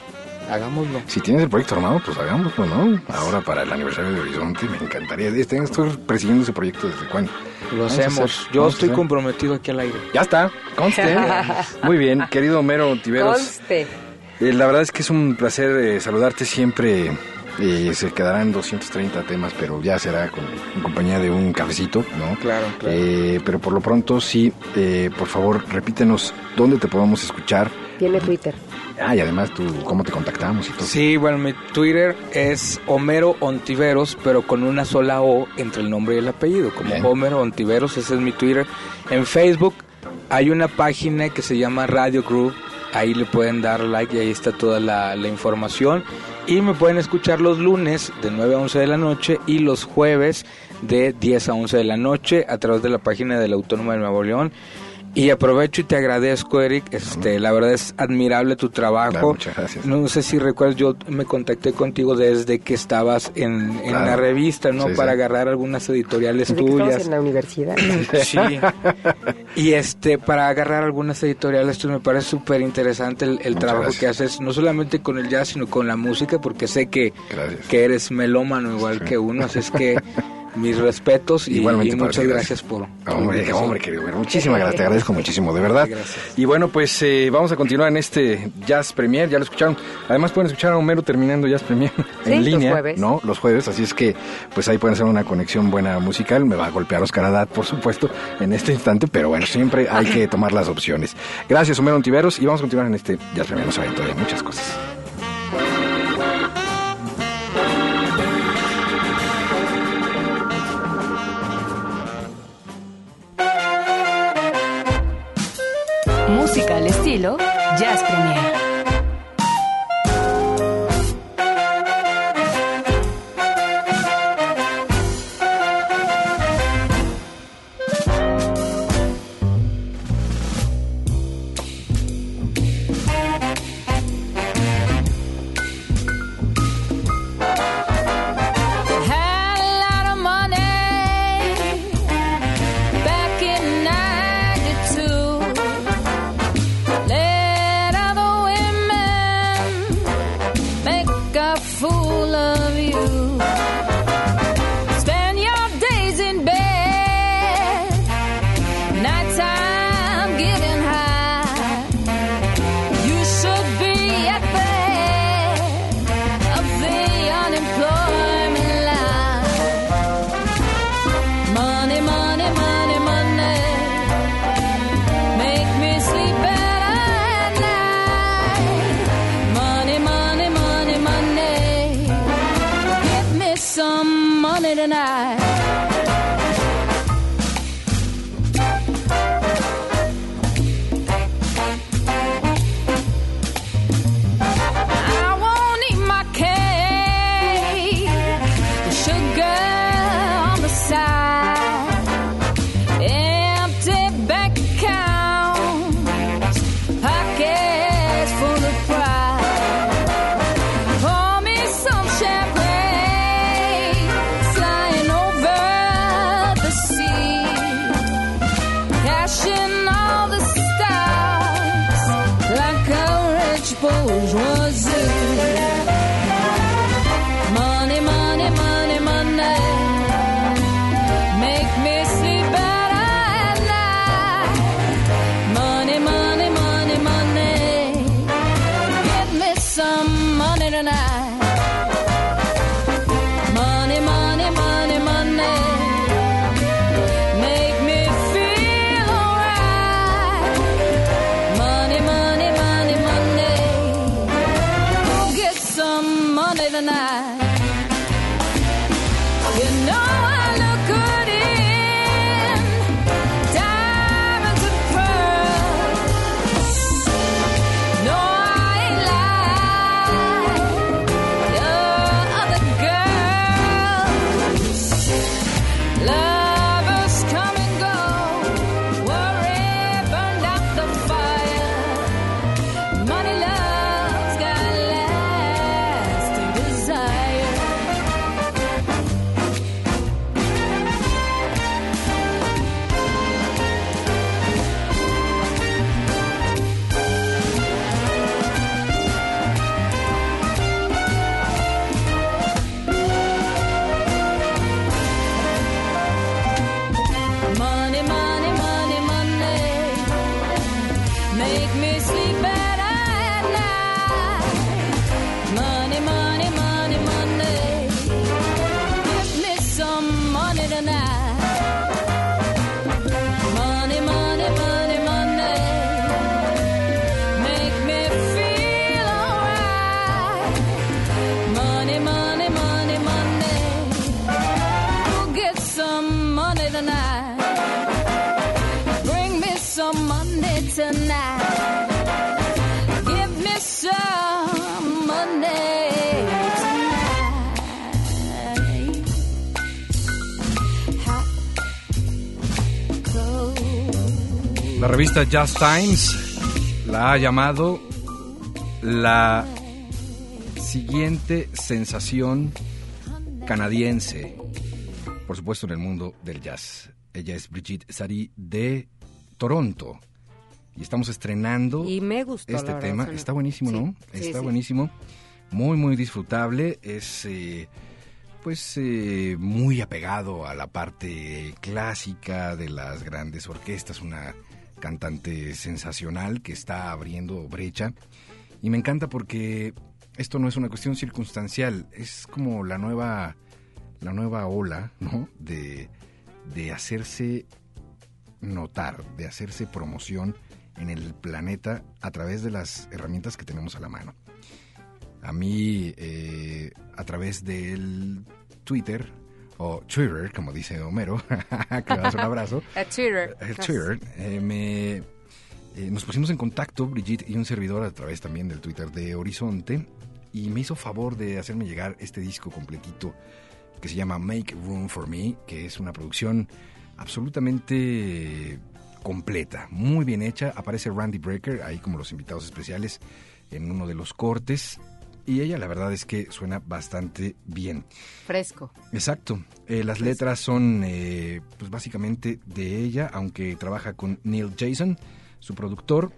Hagámoslo. Si tienes el proyecto armado, pues hagámoslo, ¿no? Ahora para el aniversario de Horizonte me encantaría. Estoy persiguiendo ese proyecto desde cuándo. Lo Vamos hacemos. hacer, Yo estoy comprometido aquí al aire. Ya está, conste. <laughs> Muy bien, querido Homero Tiveros. Conste. eh, la verdad es que es un placer eh, saludarte siempre. Eh, se quedarán 230 temas, pero ya será con, en compañía de un cafecito, ¿no? Claro, claro. Eh, pero por lo pronto, sí, eh, por favor, repítenos dónde te podemos escuchar. Tiene Twitter. Ah, y además tú, cómo te contactamos y todo. Sí, bueno, mi Twitter es Homero Ontiveros, pero con una sola O entre el nombre y el apellido, como Bien. Homero Ontiveros, ese es mi Twitter. En Facebook hay una página que se llama Radio Group, ahí le pueden dar like y ahí está toda la, la información. Y me pueden escuchar los lunes de 9 a 11 de la noche y los jueves de 10 a 11 de la noche a través de la página del Autónomo de Nuevo León. Y aprovecho y te agradezco, Eric. Este, la verdad es admirable tu trabajo. Claro, muchas gracias. No sé si recuerdas, yo me contacté contigo desde que estabas en, en Claro. la revista, ¿no? Sí, Para sí. agarrar algunas editoriales Desde que estabas tuyas. en la universidad. <laughs> Sí. <laughs> Y este, para agarrar algunas editoriales, pues me parece súper interesante el, trabajo gracias. que haces, no solamente con el jazz, sino con la música, porque sé que, Gracias. que eres melómano igual Sí. que uno, así es que <laughs> mis respetos y, Igualmente y muchas ti, gracias por... Hombre, hombre, querido, Homero, muchísimas gracias, te agradezco muchísimo, de verdad. Gracias. Y bueno, pues eh, vamos a continuar en este Jazz Premier, ya lo escucharon. Además pueden escuchar a Homero terminando Jazz Premier <laughs> Sí, en los línea, jueves. ¿no? Los jueves, así es que pues ahí pueden hacer una conexión buena musical. Me va a golpear Oscar Haddad, por supuesto, en este instante, pero bueno, siempre hay que tomar las opciones. Gracias, Homero Ontiveros, y vamos a continuar en este Jazz Premier, no saben todavía muchas cosas. Estilo Jazz Premier. tonight revista Just Times la ha llamado la siguiente sensación canadiense, por supuesto en el mundo del jazz. Ella es Brigitte Sari de Toronto y estamos estrenando Y me gustó, este la tema. Está buenísimo, ¿no? Sí, Está sí. buenísimo, muy muy disfrutable. Es eh, pues eh, muy apegado a la parte clásica de las grandes orquestas, una cantante sensacional que está abriendo brecha y me encanta porque esto no es una cuestión circunstancial, es como la nueva la nueva ola, ¿no? de de hacerse notar, de hacerse promoción en el planeta a través de las herramientas que tenemos a la mano. A mí, eh, a través del Twitter, o Twitter, como dice Homero, <laughs> que le das un abrazo, A Twitter. el Twitter, eh, me, eh, nos pusimos en contacto, Brigitte y un servidor, a través también del Twitter de Horizonte, y me hizo favor de hacerme llegar este disco completito que se llama Make Room for Me, que es una producción absolutamente completa, muy bien hecha. Aparece Randy Brecker ahí como los invitados especiales en uno de los cortes. Y ella la verdad es que suena bastante bien. Fresco. Exacto. Eh, las letras son eh, pues básicamente de ella, aunque trabaja con Neil Jason, su productor.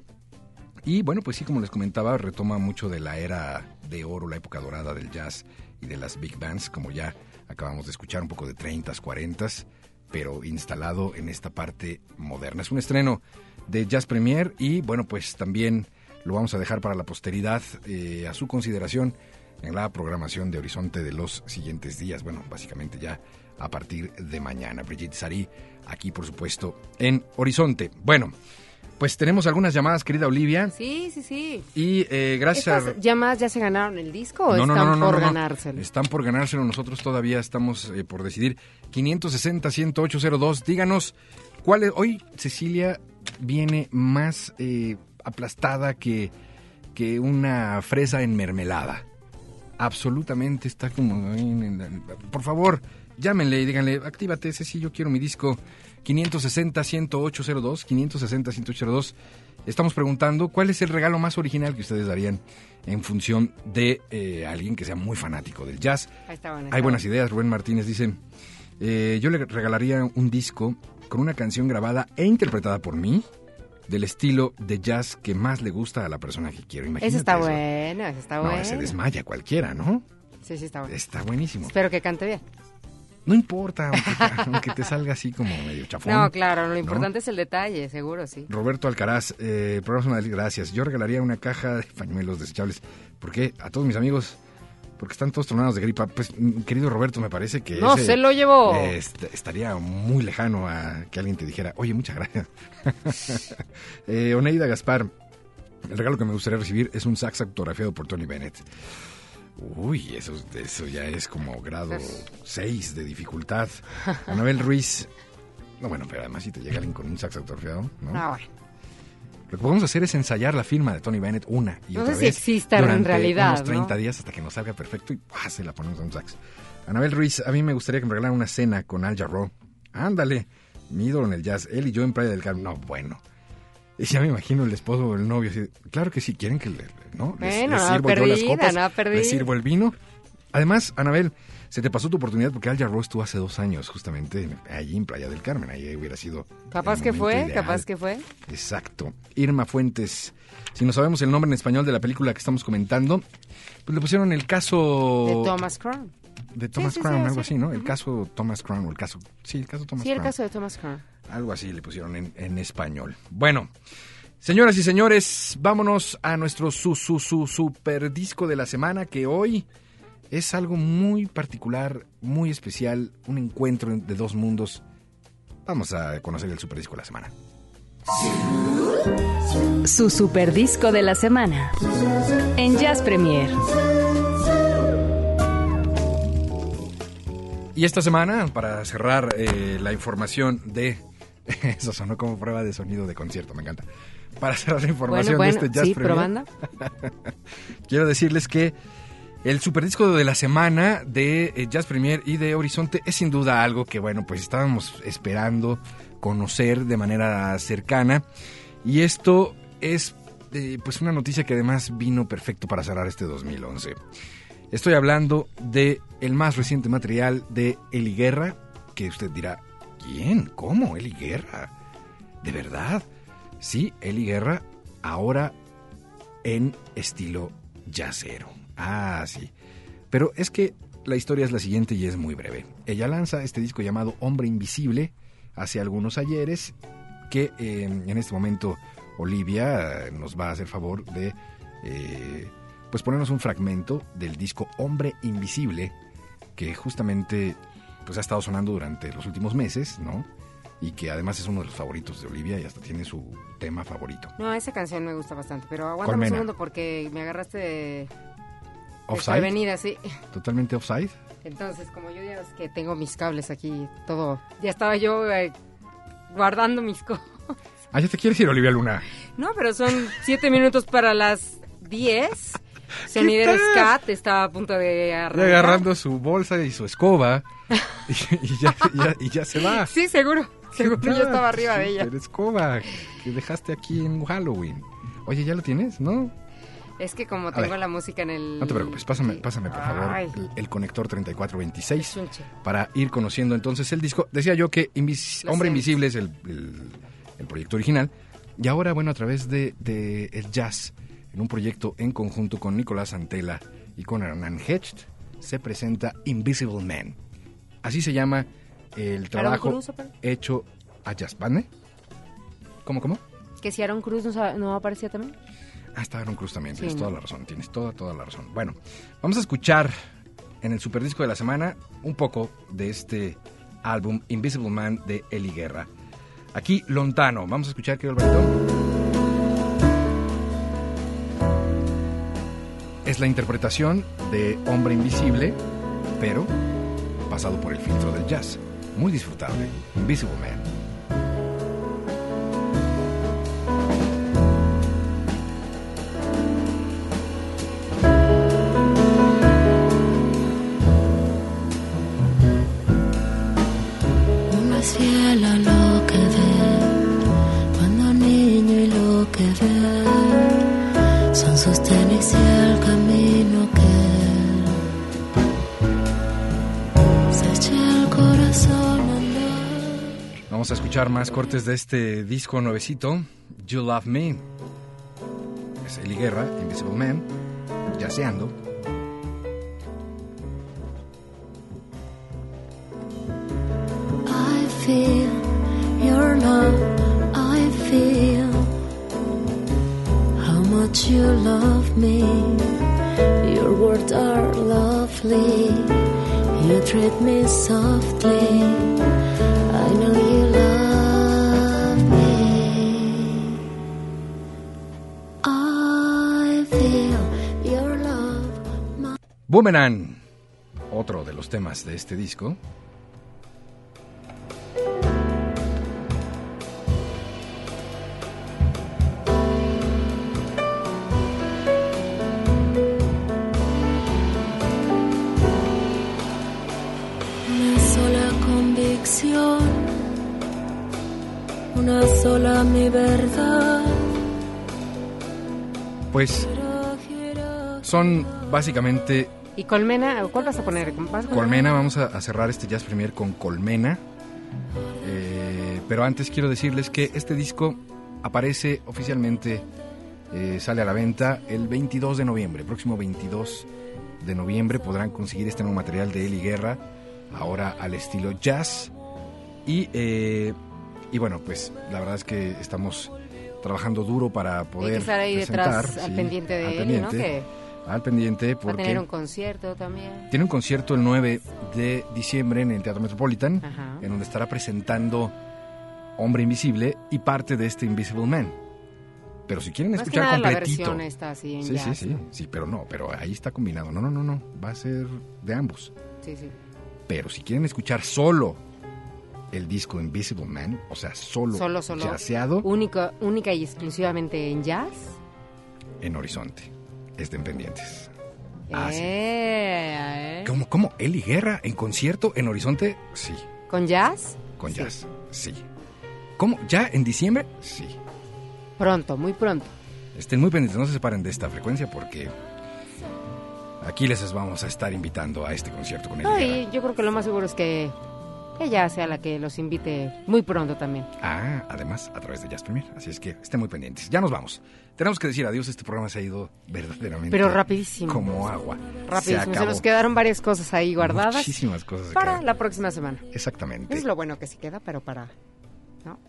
Y bueno, pues sí, como les comentaba, retoma mucho de la era de oro, la época dorada del jazz y de las big bands, como ya acabamos de escuchar, un poco de 30s, 40s, pero instalado en esta parte moderna. Es un estreno de Jazz Premier y bueno, pues también lo vamos a dejar para la posteridad eh, a su consideración en la programación de Horizonte de los siguientes días. Bueno, básicamente ya a partir de mañana. Brigitte Sari, aquí por supuesto en Horizonte. Bueno, pues tenemos algunas llamadas, querida Olivia. Sí, sí, sí. Y eh, gracias a... ¿Estas llamadas ya se ganaron el disco o No, no, están no, no, por ganárselo? Están por ganárselo. Nosotros todavía estamos eh, por decidir. 560-10802. Díganos, ¿cuál es? Hoy Cecilia viene más eh, aplastada que, que una fresa en mermelada. Absolutamente está como... Por favor, llámenle y díganle, actívate, Ceci, yo quiero mi disco 560-10802. 560-10802. Estamos preguntando cuál es el regalo más original que ustedes darían en función de eh, alguien que sea muy fanático del jazz. Ahí está bueno, Hay está buenas ideas. Rubén Martínez dice, eh, yo le regalaría un disco con una canción grabada e interpretada por mí del estilo de jazz que más le gusta a la persona que quiero. Imagínate Ese está eso. bueno, ese está No, bueno. se desmaya cualquiera, ¿no? Sí, sí, está bueno. Está buenísimo. Espero que cante bien. No importa, aunque, <laughs> aunque te salga así como medio chafón. No, claro, lo ¿no? importante es el detalle, seguro, sí. Roberto Alcaraz, eh, programa gracias. Yo regalaría una caja de pañuelos desechables. ¿Por qué? A todos mis amigos, porque están todos tronados de gripa. Pues, querido Roberto, me parece que. No, ese, se lo llevó. eh, est- estaría muy lejano a que alguien te dijera, oye, muchas gracias. <laughs> eh, Oneida Gaspar, el regalo que me gustaría recibir es un sax autografiado por Tony Bennett. Uy, eso, eso ya es como grado 6 de dificultad. Anabel Ruiz. No, bueno, pero además si te llega alguien con un sax autografiado, ¿no? Ah, bueno. Lo que podemos hacer es ensayar la firma de Tony Bennett una y No otra sé si vez. exista en durante realidad, unos 30 ¿no? días hasta que nos salga perfecto y ¡pah! se la ponemos a un sax. Anabel Ruiz, a mí me gustaría que me regalaran una cena con Al Jarreau. Ándale, mi ídolo en el jazz, él y yo en Playa del Carmen. No, bueno. Y ya me imagino el esposo o el novio. así, claro que sí, quieren que le, ¿no? Les, Bueno, les nada sirvo yo las copas, les sirvo el vino. Además, Anabel, se te pasó tu oportunidad porque Al Jarreau estuvo hace dos años justamente en- allí en Playa del Carmen. Ahí hubiera sido Capaz que fue, ideal. capaz que fue. Exacto. Irma Fuentes. Si no sabemos el nombre en español de la película que estamos comentando, pues le pusieron el caso... De Thomas Crown. de Thomas sí, sí, Crown, sí, algo sí. así, ¿no? El caso Thomas Crown o el caso... Sí, el caso Thomas Sí, el Crown. caso de Thomas Crown. Algo así le pusieron en, en español. Bueno, Señoras y señores, vámonos a nuestro su, su, su super disco de la semana que hoy es algo muy particular, muy especial, un encuentro de dos mundos. Vamos a conocer el super disco de la semana. Su super disco de la semana. En Jazz Premier. Y esta semana, para cerrar eh, la información de... <laughs> Eso sonó como prueba de sonido de concierto, me encanta. Para cerrar la información Bueno, de este Jazz sí, Premier, probando. <laughs> quiero decirles que el superdisco de la semana de eh, Jazz Premier y de Horizonte es sin duda algo que, bueno, pues estábamos esperando conocer de manera cercana. Y esto es, eh, pues, una noticia que además vino perfecto para cerrar este 2011. Estoy hablando de el más reciente material de Eli Guerra, que usted dirá, ¿quién? ¿Cómo? Eli Guerra. ¿De verdad? Sí, Eli Guerra, ahora en estilo jazzero. Ah, sí. Pero es que la historia es la siguiente y es muy breve. Ella lanza este disco llamado Hombre Invisible hace algunos ayeres que eh, en este momento Olivia eh, nos va a hacer favor de eh, pues ponernos un fragmento del disco Hombre Invisible que justamente pues ha estado sonando durante los últimos meses, ¿no? Y que además es uno de los favoritos de Olivia y hasta tiene su tema favorito. No, esa canción me gusta bastante, pero aguántame un segundo porque me agarraste de... Offside. Desprevenida, sí. Totalmente offside. Entonces, como yo ya es que tengo mis cables aquí, todo, ya estaba yo eh, guardando mis <laughs> cosas. Ah, ya te quieres ir, Olivia Luna. No, pero son siete minutos para las diez. Sonidero? Scat está a punto de arrancar. agarrando su bolsa y su escoba <laughs> y, y ya, ya- y ya se va. Sí, seguro. Seguro yo estaba arriba de ella. Escoba que dejaste aquí en Halloween. Oye, ¿ya lo tienes? ¿No? Es que como tengo ver. la música en el... No te preocupes, pásame, pásame por favor el, el conector 3426 Chunche. para ir conociendo entonces el disco. Decía yo que Invis- Lo Hombre sé. Invisible es el, el- el proyecto original y ahora, bueno, a través de, de el jazz, en un proyecto en conjunto con Nicolás Antela y con Hernán Hecht, se presenta Invisible Man. Así se llama el trabajo hecho a jazz band. ¿eh? ¿Cómo, cómo? Que si Aaron Cruz no, no aparecía también. Ah, está Aaron Cruz también, Sí, tienes ¿no? toda la razón, tienes toda, toda la razón. Bueno, vamos a escuchar en el superdisco de la semana un poco de este álbum Invisible Man de Eli Guerra. Aquí, Lontano. Vamos a escuchar, querido Alvarito. Es la interpretación de Hombre Invisible, pero pasado por el filtro del jazz. Muy disfrutable. Invisible Man. Vamos a escuchar más cortes de este disco nuevecito, You Love Me. Es Eli Guerra, Invisible Man, yaceando. Feel your love. I feel how much you love me. Your words are lovely. You treat me softly. I know you love me. I feel your love. My Boomerang, otro de los temas de este disco. Una sola mi verdad. Pues son básicamente ¿Y Colmena? ¿Cuál vas a poner? ¿Vas a poner? Colmena. Vamos a, a cerrar este Jazz Premier con Colmena. Eh, pero antes quiero decirles que este disco aparece oficialmente, eh, sale a la venta el 22 de noviembre. Próximo 22 de noviembre podrán conseguir este nuevo material de Eli Guerra, ahora al estilo jazz. Y, eh, y bueno, pues la verdad es que estamos trabajando duro para poder Hay que estar ahí presentar, detrás al pendiente de al él, ¿no? pendiente, Que al pendiente va a porque tener un concierto también. tiene un concierto el 9 de diciembre en el Teatro Metropolitan, Ajá. en donde estará presentando Hombre Invisible y parte de este Invisible Man. Pero si quieren Más que escuchar nada la versión está así en sí, jazz, sí, sí, ¿no? sí, pero no, pero ahí está combinado. No, no, no, no, va a ser de ambos. Sí, sí. Pero si quieren escuchar solo el disco Invisible Man, o sea, solo, Solo, solo. jazzeado Única, única y exclusivamente en jazz. en Horizonte, estén pendientes. Ah, sí. Eh, eh. ¿Cómo, cómo? ¿Eli Guerra en concierto en Horizonte? Sí, ¿Con jazz? con Sí. jazz, sí. ¿Cómo? ¿Ya en diciembre? Sí. Pronto, muy pronto. Estén muy pendientes, no se separen de esta frecuencia porque aquí les vamos a estar invitando a este concierto con Eli No, Guerra. yo creo que lo más seguro es que ella sea la que los invite muy pronto también. Ah, además a través de Jazz Premier. Así es que estén muy pendientes. Ya nos vamos. Tenemos que decir adiós. Este programa se ha ido verdaderamente. Pero rapidísimo. Como agua. Rapidísimo. Se, acabó. nos quedaron varias cosas ahí guardadas Muchísimas cosas. se para la próxima semana. Exactamente. Es lo bueno que sí queda, pero para...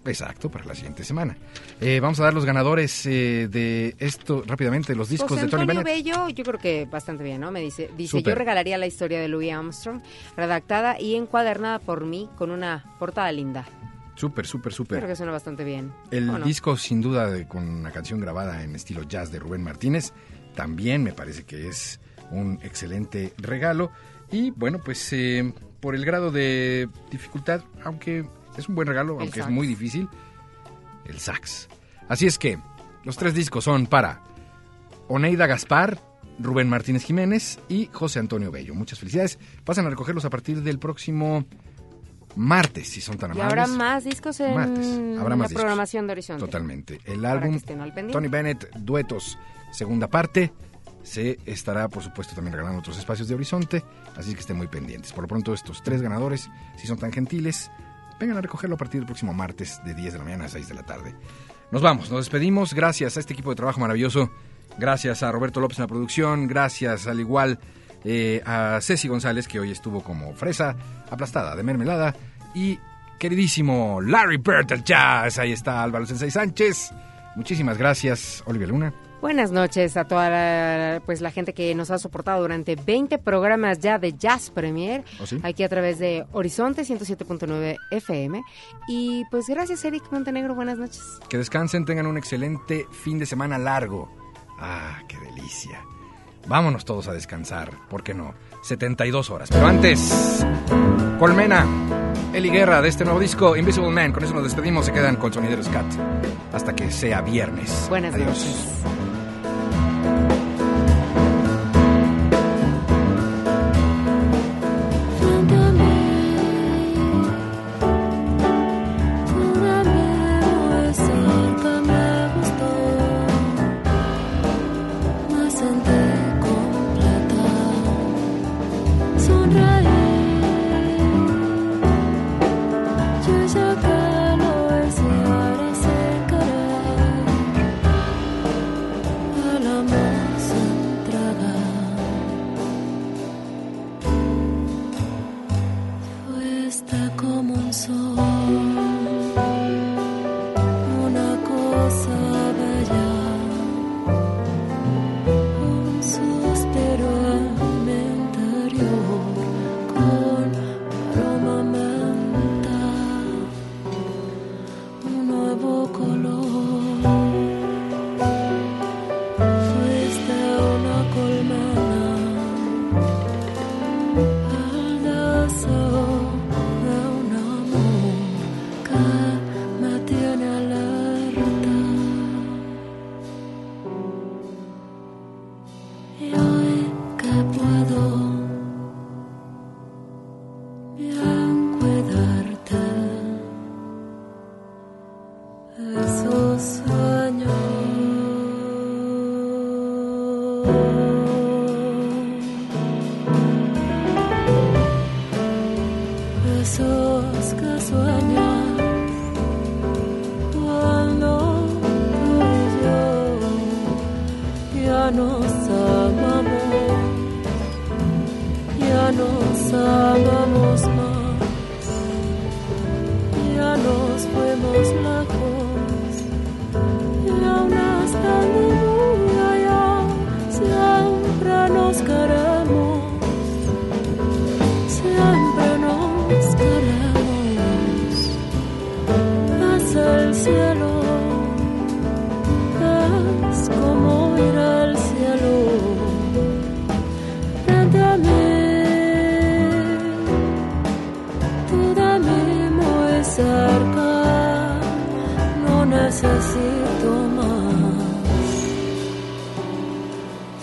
Exacto, para la siguiente semana. Eh, vamos a dar los ganadores eh, de esto rápidamente, los discos José de Tony Antonio Bennett. Bello, yo creo que bastante bien, ¿no? Me dice, dice Súper. yo regalaría la historia de Louis Armstrong, redactada y encuadernada por mí con una portada linda. Súper, súper, Yo creo súper. que suena bastante bien. El ¿O no? disco, sin duda, de- con una canción grabada en estilo jazz de Rubén Martínez, también me parece que es un excelente regalo. Y bueno, pues eh, por el grado de dificultad, aunque es un buen regalo, El aunque es muy difícil, el sax. Así es que los tres discos son para Oneida Gaspar, Rubén Martínez Jiménez y José Antonio Bello. Muchas felicidades. Pasan a recogerlos a partir del próximo martes, si son tan Y amables. habrá más discos en Martes. Habrá la más discos. programación de Horizonte. Totalmente. El Para álbum. Tony Bennett Duetos, segunda parte, se estará, por supuesto, también regalando otros espacios de Horizonte, así que estén muy pendientes. Por lo pronto, estos tres ganadores, si son tan gentiles, vengan a recogerlo a partir del próximo martes de 10 de la mañana a 6 de la tarde. Nos vamos, nos despedimos. Gracias a este equipo de trabajo maravilloso. Gracias a Roberto López en la producción. Gracias al igual eh, a Ceci González, que hoy estuvo como fresa aplastada de mermelada. Y queridísimo Larry Bird del Jazz. Ahí está Álvaro Sensei Sánchez. Muchísimas gracias, Olivia Luna. Buenas noches a toda la, pues, la gente que nos ha soportado durante 20 programas ya de Jazz Premier, ¿Oh, sí? aquí a través de Horizonte 107.9 FM. Y pues gracias, Eric Montenegro. Buenas noches. Que descansen, tengan un excelente fin de semana largo. Ah, qué delicia. Vámonos todos a descansar, ¿por qué no? 72 horas. Pero antes, Colmena, Eli Guerra de este nuevo disco, Invisible Man. Con eso nos despedimos, se quedan con Sonideros Cat. Hasta que sea viernes. Buenas Adiós. noches. Necesito más.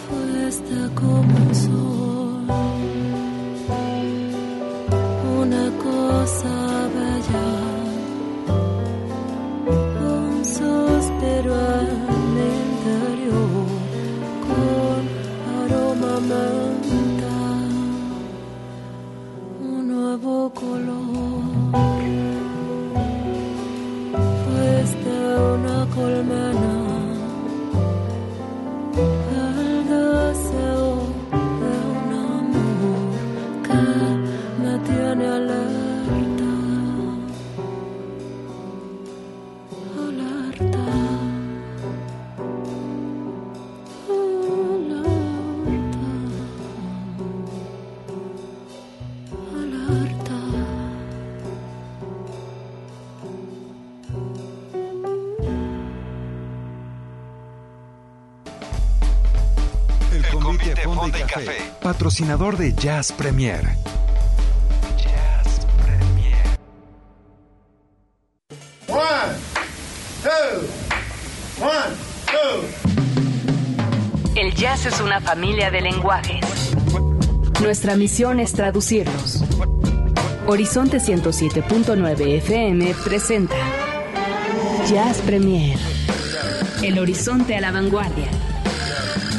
Fuiste como un patrocinador de Jazz Premier. One, two, one, two. El jazz es una familia de lenguajes. Nuestra misión es traducirlos. Horizonte 107.9 FM presenta Jazz Premier. El horizonte a la vanguardia.